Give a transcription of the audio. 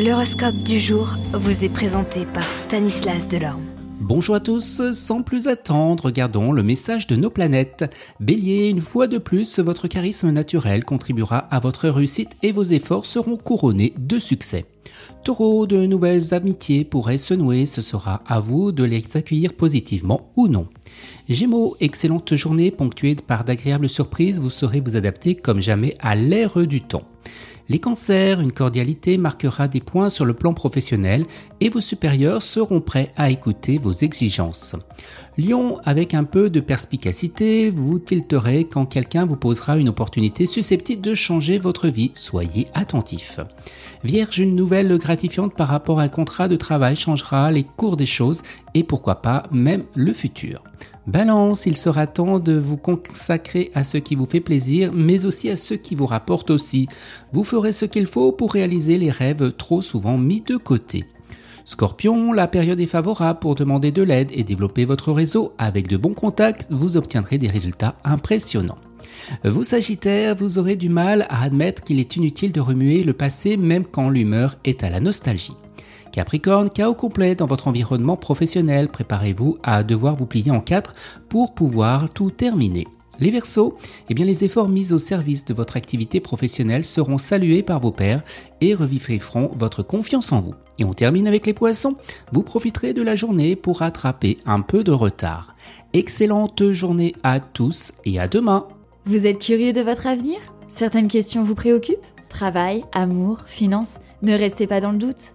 L'horoscope du jour vous est présenté par Stanislas Delorme. Bonjour à tous, sans plus attendre, regardons le message de nos planètes. Bélier, une fois de plus, votre charisme naturel contribuera à votre réussite et vos efforts seront couronnés de succès. Taureau, de nouvelles amitiés pourraient se nouer, ce sera à vous de les accueillir positivement ou non. Gémeaux, excellente journée ponctuée par d'agréables surprises, vous saurez vous adapter comme jamais à l'ère du temps. Les cancers, une cordialité marquera des points sur le plan professionnel et vos supérieurs seront prêts à écouter vos exigences. Lion, avec un peu de perspicacité, vous tilterez quand quelqu'un vous posera une opportunité susceptible de changer votre vie. Soyez attentif. Vierge, une nouvelle gratifiante par rapport à un contrat de travail changera les cours des choses et pourquoi pas même le futur. Balance, il sera temps de vous consacrer à ce qui vous fait plaisir, mais aussi à ce qui vous rapporte aussi. Vous ferez ce qu'il faut pour réaliser les rêves trop souvent mis de côté. Scorpion, la période est favorable pour demander de l'aide et développer votre réseau. Avec de bons contacts, vous obtiendrez des résultats impressionnants. Vous Sagittaire, vous aurez du mal à admettre qu'il est inutile de remuer le passé même quand l'humeur est à la nostalgie. Capricorne, chaos complet dans votre environnement professionnel, préparez-vous à devoir vous plier en quatre pour pouvoir tout terminer. Les Verseaux, eh bien les efforts mis au service de votre activité professionnelle seront salués par vos pairs et revivront votre confiance en vous. Et on termine avec les Poissons. Vous profiterez de la journée pour rattraper un peu de retard. Excellente journée à tous et à demain. Vous êtes curieux de votre avenir? Certaines questions vous préoccupent? Travail, amour, finances? Ne restez pas dans le doute.